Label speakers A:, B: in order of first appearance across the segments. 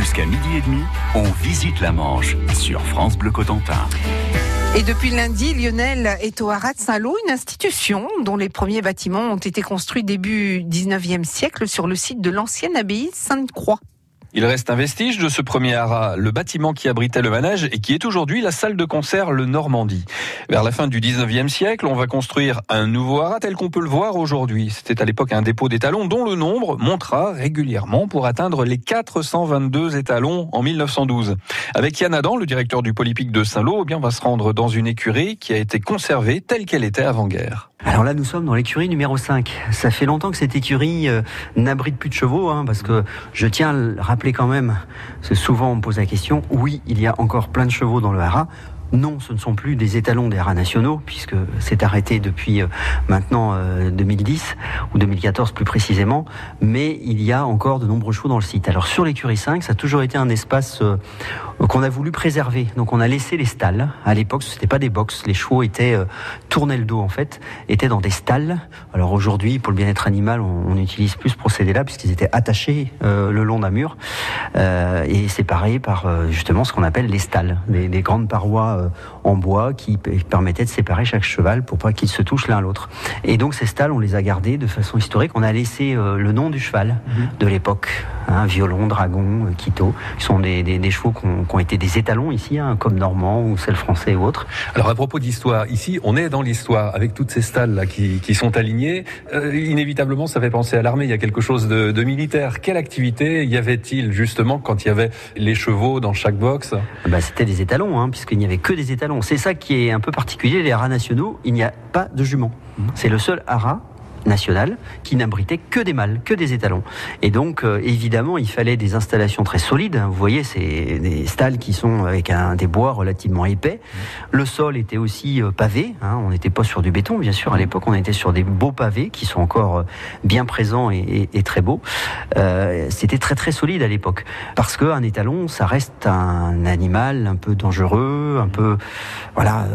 A: Jusqu'à midi et demi, on visite la Manche sur France Bleu Cotentin.
B: Et depuis lundi, Lionel est au Haras Saint-Lô, une institution dont les premiers bâtiments ont été construits début 19e siècle sur le site de l'ancienne abbaye Sainte-Croix.
C: Il reste un vestige de ce premier haras, le bâtiment qui abritait le manège et qui est aujourd'hui la salle de concert Le Normandie. Vers la fin du 19e siècle, on va construire un nouveau haras tel qu'on peut le voir aujourd'hui. C'était à l'époque un dépôt d'étalons dont le nombre montera régulièrement pour atteindre les 422 étalons en 1912. Avec Yann Adam, le directeur du Polypique de Saint-Lô, eh bien, on va se rendre dans une écurie qui a été conservée telle qu'elle était avant-guerre.
D: Alors là, nous sommes dans l'écurie numéro 5. Ça fait longtemps que cette écurie euh, n'abrite plus de chevaux, hein, parce que je tiens à le rappeler quand même, parce souvent on me pose la question, oui, il y a encore plein de chevaux dans le haras, non, ce ne sont plus des étalons des rats nationaux, puisque c'est arrêté depuis euh, maintenant 2010, euh, ou 2014 plus précisément, mais il y a encore de nombreux chevaux dans le site. Alors sur l'écurie 5, ça a toujours été un espace qu'on a voulu préserver. Donc on a laissé les stalles. À l'époque, ce n'était pas des box. Les chevaux étaient tournaient le dos en fait, étaient dans des stalles. Alors aujourd'hui, pour le bien-être animal, on, utilise plus ce procédé-là puisqu'ils étaient attachés le long d'un mur et séparés par justement ce qu'on appelle les stalles, des, des grandes parois euh, en bois qui permettait de séparer chaque cheval pour pas qu'ils se touchent l'un l'autre. Et donc ces stalles, on les a gardés de façon historique. On a laissé euh, le nom du cheval mhm. de l'époque, hein, violon, dragon, euh, quito, qui sont des, chevaux qui ont, été des étalons ici, hein, comme normand ou celle français ou autre.
C: Alors à propos d'histoire, ici on est dans l'histoire avec toutes ces stalles là qui, sont alignées. inévitablement, ça fait penser à l'armée. Il y a quelque chose de, militaire. Quelle activité y avait-il justement quand il y avait les chevaux dans chaque box?
D: Bah, C'était des étalons, hein, puisqu'il n'y avait que des étalons. C'est ça qui est un peu particulier, les haras nationaux, il n'y a pas de juments. Mmh. C'est le seul haras nationale qui n'abritait que des mâles, que des étalons. Et donc, euh, évidemment, il fallait des installations très solides. Vous voyez, c'est des stalles qui sont avec des bois relativement épais. Le sol était aussi euh, pavé. Hein. on n'était pas sur du béton, bien sûr. À l'époque, on était sur des beaux pavés qui sont encore euh, bien présents et, et, très beaux. C'était très très solide à l'époque parce qu'un étalon, ça reste un animal un peu dangereux, un peu voilà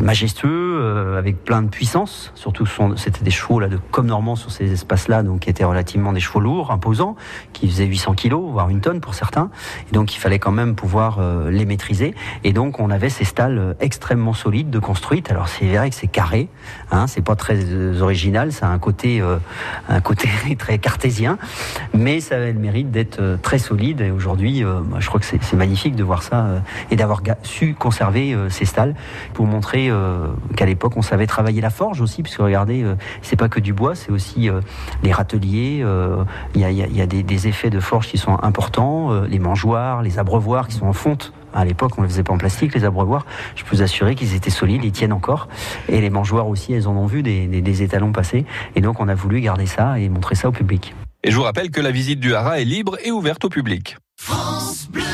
D: majestueux, avec plein de puissance. Surtout, c'était des chevaux là de comme normand sur ces espaces-là, donc qui étaient relativement des chevaux lourds, imposants, qui faisaient 800 kilos, voire une tonne pour certains. Et donc il fallait quand même pouvoir euh, les maîtriser. Et donc on avait ces stalles euh, extrêmement solides de construites. Alors c'est vrai que c'est carré, hein, c'est pas très euh, original, ça a un côté, un côté très cartésien, mais ça a le mérite d'être très solide. Et aujourd'hui, je crois que c'est magnifique de voir ça et d'avoir su conserver ces stalles pour montrer qu'à l'époque on savait travailler la forge aussi, puisque regardez, c'est pas que du bois c'est aussi euh, les râteliers. Euh, il y a, des, effets de forge qui sont importants, euh, les mangeoires, les abreuvoirs qui sont en fonte. À l'époque, on ne les faisait pas en plastique, les abreuvoirs. Je peux vous assurer qu'ils étaient solides, ils tiennent encore. Et les mangeoires aussi, elles en ont vu des, des étalons passer. Et donc, on a voulu garder ça et montrer ça au public.
C: Et je vous rappelle que la visite du Haras est libre et ouverte au public. France Bleu.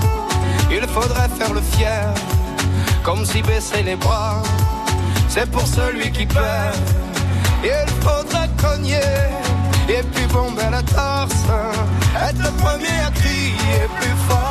E: il faudrait faire le fier, comme si baisser les bras, c'est pour celui qui perd. Il faudrait cogner, et puis bomber la torse, être le premier à crier plus fort.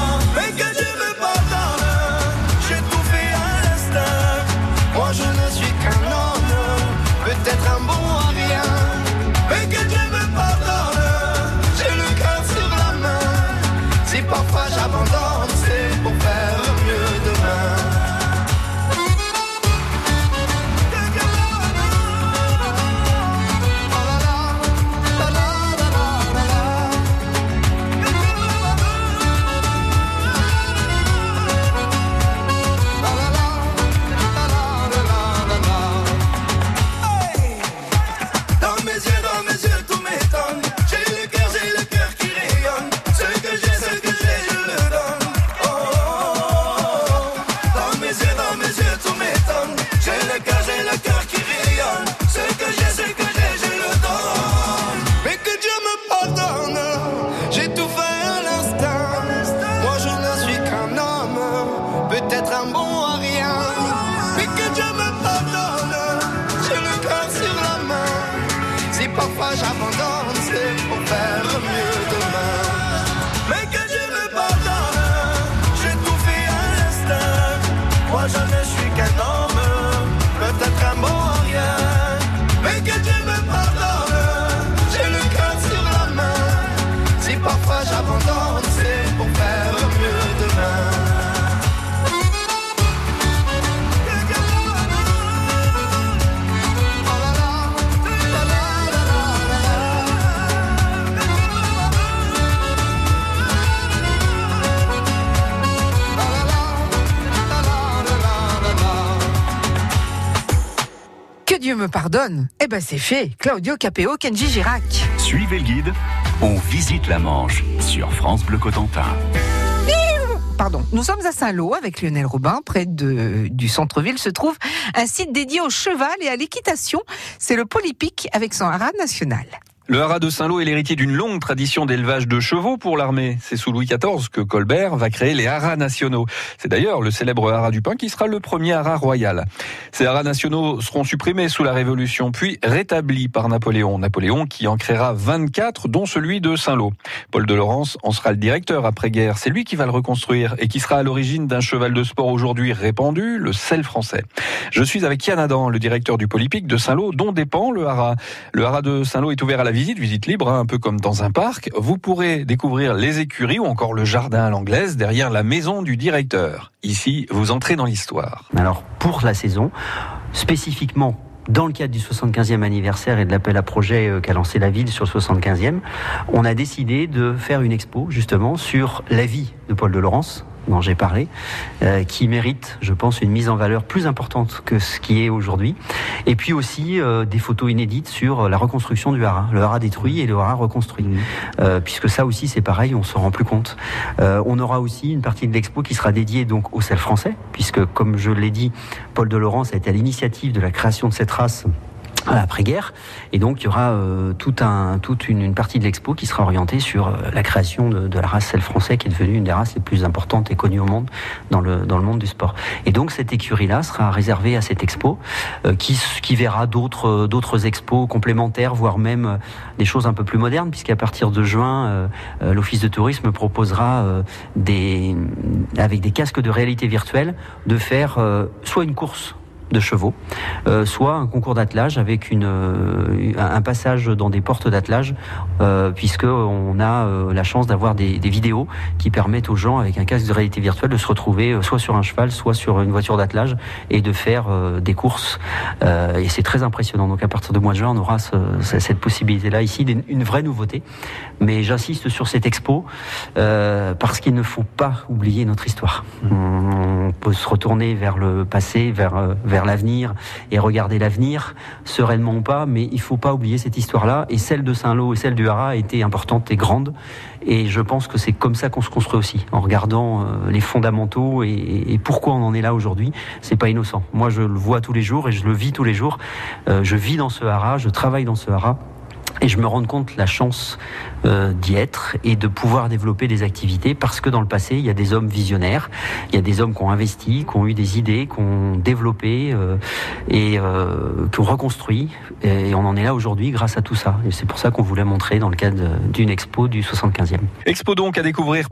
E: Parfois j'abandonne, c'est pour faire Dieu me pardonne.
B: Eh ben c'est fait. Claudio Capéo, Kenji Girac.
A: Suivez le guide, on visite la Manche sur France Bleu Cotentin.
B: Pardon. Nous sommes à Saint-Lô avec Lionel Robin. Près de, du centre-ville se trouve un site dédié au cheval et à l'équitation. C'est le Polypic avec son haras national.
C: Le haras de Saint-Lô est l'héritier d'une longue tradition d'élevage de chevaux pour l'armée. C'est sous Louis XIV que Colbert va créer les haras nationaux. C'est d'ailleurs le célèbre haras du Pin qui sera le premier haras royal. Ces haras nationaux seront supprimés sous la Révolution, puis rétablis par Napoléon. Napoléon qui en créera 24, dont celui de Saint-Lô. Paul de Laurence en sera le directeur après-guerre. C'est lui qui va le reconstruire et qui sera à l'origine d'un cheval de sport aujourd'hui répandu, le sel français. Je suis avec Yann Adam, le directeur du Polypic de Saint-Lô, dont dépend le haras. Le haras de Saint-Lô est ouvert à la visite, libre, hein, un peu comme dans un parc. Vous pourrez découvrir les écuries ou encore le jardin à l'anglaise derrière la maison du directeur. Ici, vous entrez dans l'histoire.
D: Alors, pour la saison, spécifiquement dans le cadre du 75e anniversaire et de l'appel à projet euh, qu'a lancé la ville sur le 75e, on a décidé de faire une expo justement sur la vie de Paul de Laurence dont j'ai parlé, euh, qui mérite, je pense, une mise en valeur plus importante que ce qui est aujourd'hui. Et puis aussi euh, des photos inédites sur la reconstruction du haras, le haras détruit et le haras reconstruit. Euh, puisque ça aussi, c'est pareil, on se rend plus compte. On aura aussi une partie de l'expo qui sera dédiée donc au sel français, puisque comme je l'ai dit, Paul de Laurence a été à l'initiative de la création de cette race à l'après-guerre. Et donc, il y aura euh, tout un, toute une, une partie de l'expo qui sera orientée sur euh, la création de, de la race sel français, qui est devenue une des races les plus importantes et connues au monde, dans le, dans le monde du sport. Et donc, cette écurie-là sera réservée à cette expo, euh, qui, qui verra d'autres, euh, d'autres expos complémentaires, voire même euh, des choses un peu plus modernes, puisqu'à partir de juin, euh, euh, l'Office de tourisme proposera euh, des, avec des casques de réalité virtuelle, de faire euh, soit une course de chevaux, euh, soit un concours d'attelage avec une, euh, un passage dans des portes d'attelage, euh, puisque on a euh, la chance d'avoir des, vidéos qui permettent aux gens avec un casque de réalité virtuelle de se retrouver soit sur un cheval, soit sur une voiture d'attelage et de faire des courses. Et c'est très impressionnant. Donc à partir du mois de juin, on aura ce- ce- cette possibilité-là ici, une vraie nouveauté. Mais j'insiste sur cette expo parce qu'il ne faut pas oublier notre histoire. On peut se retourner vers le passé, vers, l'avenir et regarder l'avenir, sereinement ou pas, mais il faut pas oublier cette histoire-là. Et celle de Saint-Lô et celle du Haras étaient importantes et grandes. Et je pense que c'est comme ça qu'on se construit aussi, en regardant euh, les fondamentaux et, et pourquoi on en est là aujourd'hui. C'est pas innocent. Moi, je le vois tous les jours et je le vis tous les jours. Euh, je vis dans ce Haras, je travaille dans ce Haras. Et je me rends compte la chance euh, d'y être et de pouvoir développer des activités parce que dans le passé, il y a des hommes visionnaires, il y a des hommes qui ont investi, qui ont eu des idées, qui ont développé euh, et euh, qui ont reconstruit. Et on en est là aujourd'hui grâce à tout ça. Et c'est pour ça qu'on voulait montrer dans le cadre d'une expo du 75e.
C: Expo donc à découvrir